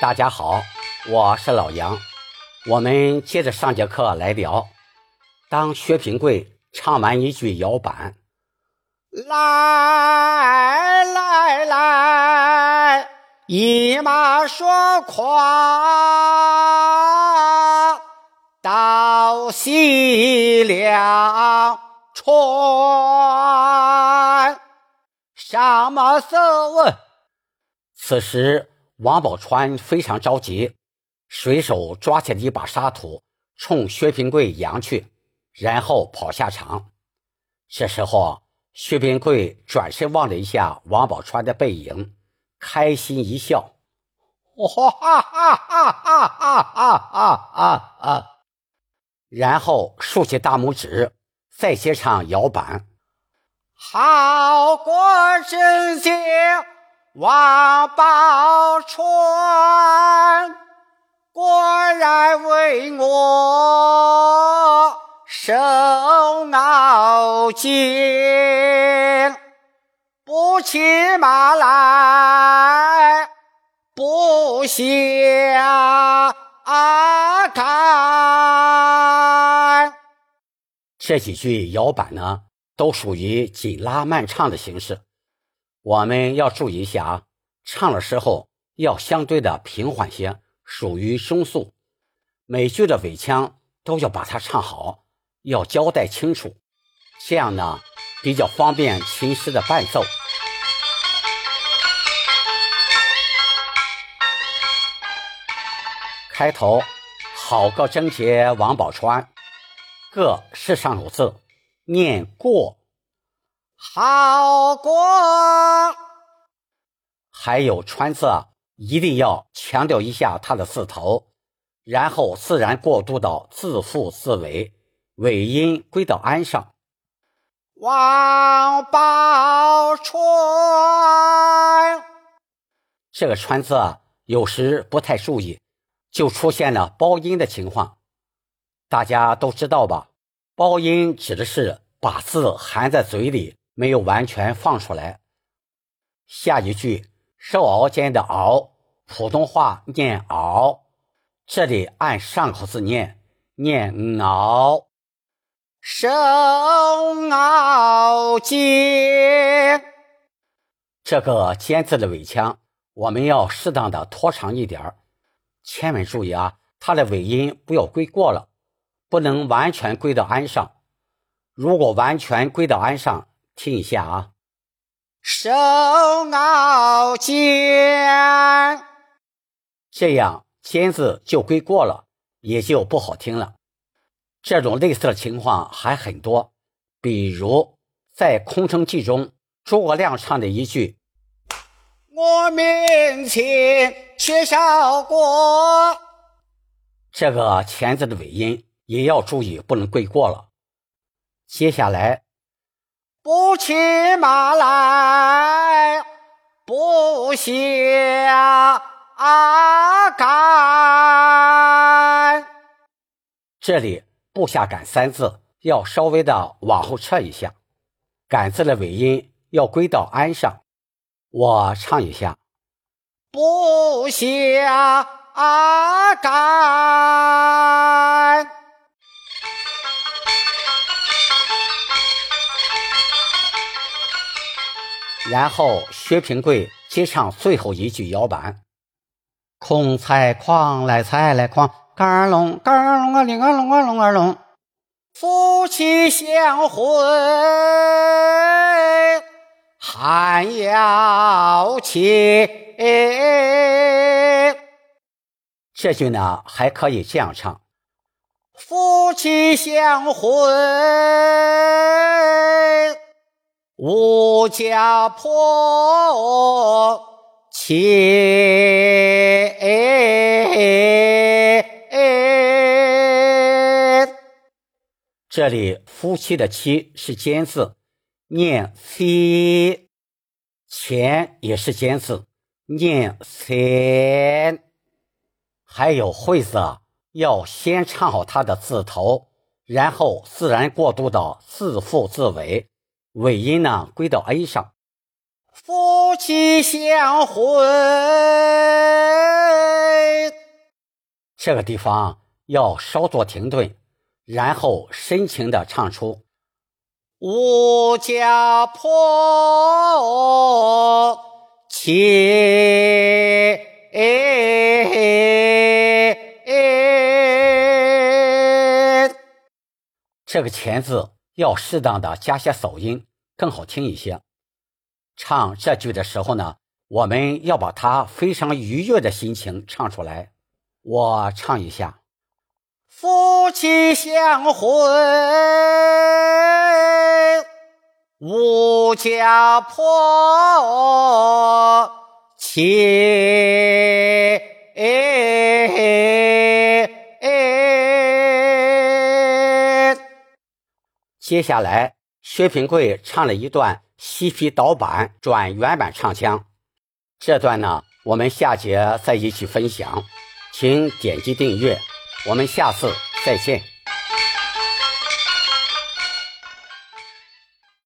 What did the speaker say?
大家好，我是老杨，我们接着上节课来聊。当薛平贵唱完一句摇板，来来来，一马说夸，到西凉川，什么色问？此时。王宝钏非常着急，随手抓起了一把沙土，冲薛平贵扬去，然后跑下场。这时候，薛平贵转身望了一下王宝钏的背影，开心一笑：“哈哈哈哈哈哈啊啊！”然后竖起大拇指，再接唱摇板：“好过真情。”王宝钏果然为我受熬煎，不骑马来不下看。这几句摇板呢，都属于紧拉慢唱的形式。我们要注意一下啊，唱的时候要相对的平缓些，属于中速。每句的尾腔都要把它唱好，要交代清楚，这样呢比较方便琴师的伴奏。开头好个贞洁王宝钏，个是上口字，念过。好过，还有川字，一定要强调一下它的字头，然后自然过渡到自负自尾，尾音归到安上。王宝钏，这个川字有时不太注意，就出现了包音的情况。大家都知道吧？包音指的是把字含在嘴里。没有完全放出来。下一句“受熬煎”的“熬”，普通话念“熬”，这里按上口字念，念“熬”。受熬煎，这个“间”字的尾腔，我们要适当的拖长一点儿千万注意啊，它的尾音不要归过了，不能完全归到安上。如果完全归到安上，听一下啊，手熬煎，这样尖字就归过了，也就不好听了。这种类似的情况还很多，比如在《空城计》中，诸葛亮唱的一句：“我面前缺少过”，这个前字的尾音也要注意，不能归过了。接下来。不骑马来，不下杆。这里“不下杆”三字要稍微的往后撤一下，“杆”字的尾音要归到安上。我唱一下：不下杆。然后薛平贵接唱最后一句摇板：“空采狂来采来狂，杆儿隆杆儿隆啊铃儿隆啊隆儿隆，夫妻相会还要亲。”这句呢还可以这样唱：“夫妻相会。”无家婆妾，这里夫妻的妻是尖字，念妻；钱也是尖字，念钱。还有会字，要先唱好它的字头，然后自然过渡到自负自尾。尾音呢归到 A 上，夫妻相会。这个地方要稍作停顿，然后深情的唱出：“吾家婆妾。”这个“前”字要适当的加些扫音，更好听一些。唱这句的时候呢，我们要把它非常愉悦的心情唱出来。我唱一下：夫妻相会，吾家婆妾。接下来，薛平贵唱了一段西皮导板转原版唱腔，这段呢，我们下节再一起分享，请点击订阅，我们下次再见。